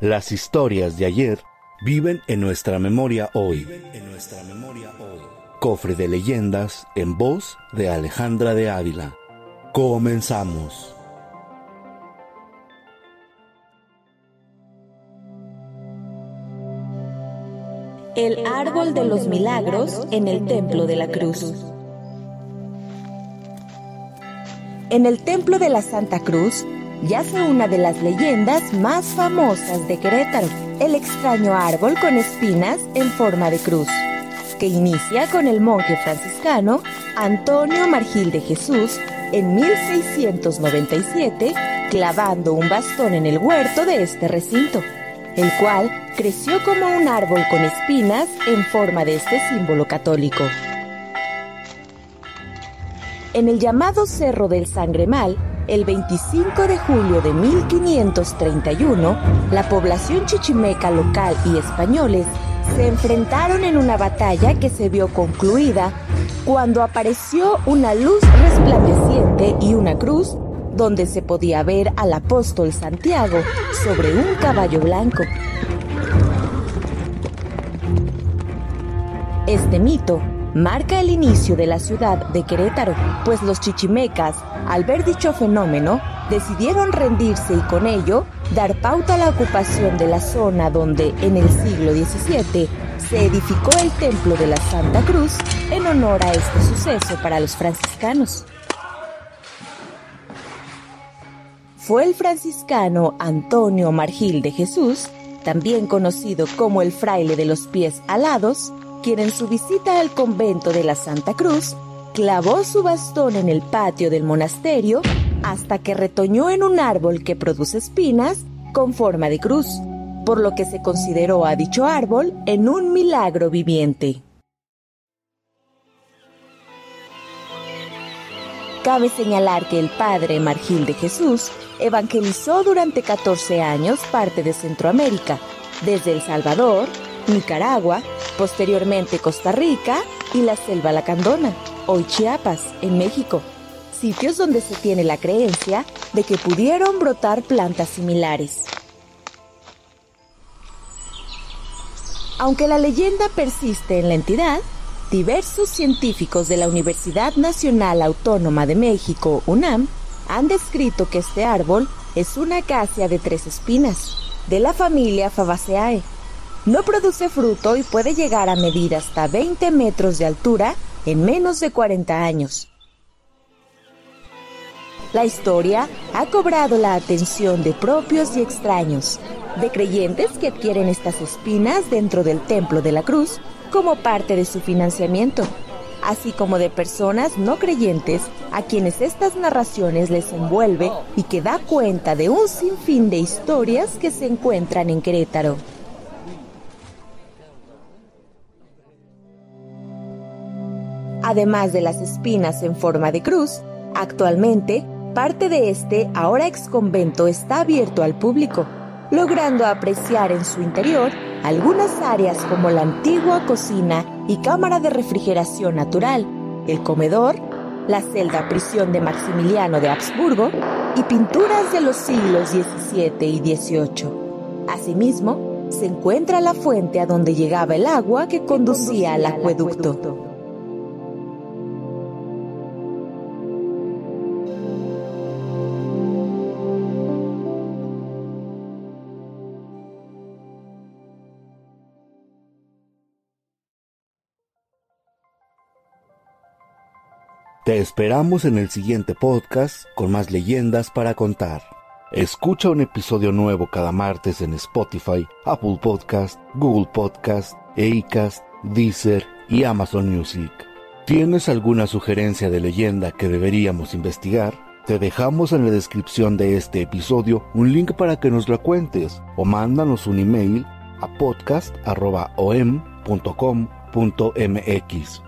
Las historias de ayer viven en nuestra memoria hoy. En nuestra memoria hoy. Cofre de leyendas en voz de Alejandra de Ávila. Comenzamos. El árbol de los milagros en el templo de la cruz. En el templo de la Santa Cruz yace una de las leyendas más famosas de Querétaro, el extraño árbol con espinas en forma de cruz, que inicia con el monje franciscano Antonio Margil de Jesús en 1697, clavando un bastón en el huerto de este recinto, el cual creció como un árbol con espinas en forma de este símbolo católico. En el llamado Cerro del Sangremal, el 25 de julio de 1531, la población chichimeca local y españoles se enfrentaron en una batalla que se vio concluida cuando apareció una luz resplandeciente y una cruz donde se podía ver al apóstol Santiago sobre un caballo blanco. Este mito marca el inicio de la ciudad de Querétaro, pues los chichimecas, al ver dicho fenómeno, decidieron rendirse y con ello dar pauta a la ocupación de la zona donde en el siglo XVII se edificó el templo de la Santa Cruz en honor a este suceso para los franciscanos. Fue el franciscano Antonio Margil de Jesús, también conocido como el fraile de los pies alados, quien en su visita al convento de la Santa Cruz clavó su bastón en el patio del monasterio hasta que retoñó en un árbol que produce espinas con forma de cruz, por lo que se consideró a dicho árbol en un milagro viviente. Cabe señalar que el padre Margil de Jesús evangelizó durante 14 años parte de Centroamérica, desde El Salvador, Nicaragua, posteriormente Costa Rica y la Selva Lacandona, hoy Chiapas, en México, sitios donde se tiene la creencia de que pudieron brotar plantas similares. Aunque la leyenda persiste en la entidad, diversos científicos de la Universidad Nacional Autónoma de México, UNAM, han descrito que este árbol es una acacia de tres espinas, de la familia Fabaceae. No produce fruto y puede llegar a medir hasta 20 metros de altura en menos de 40 años. La historia ha cobrado la atención de propios y extraños, de creyentes que adquieren estas espinas dentro del Templo de la Cruz como parte de su financiamiento, así como de personas no creyentes a quienes estas narraciones les envuelve y que da cuenta de un sinfín de historias que se encuentran en Querétaro. Además de las espinas en forma de cruz, actualmente parte de este ahora ex convento está abierto al público, logrando apreciar en su interior algunas áreas como la antigua cocina y cámara de refrigeración natural, el comedor, la celda prisión de Maximiliano de Habsburgo y pinturas de los siglos XVII y XVIII. Asimismo, se encuentra la fuente a donde llegaba el agua que conducía al acueducto. Te esperamos en el siguiente podcast con más leyendas para contar. Escucha un episodio nuevo cada martes en Spotify, Apple Podcast, Google Podcast, Acast, Deezer y Amazon Music. ¿Tienes alguna sugerencia de leyenda que deberíamos investigar? Te dejamos en la descripción de este episodio un link para que nos la cuentes o mándanos un email a podcast.om.com.mx.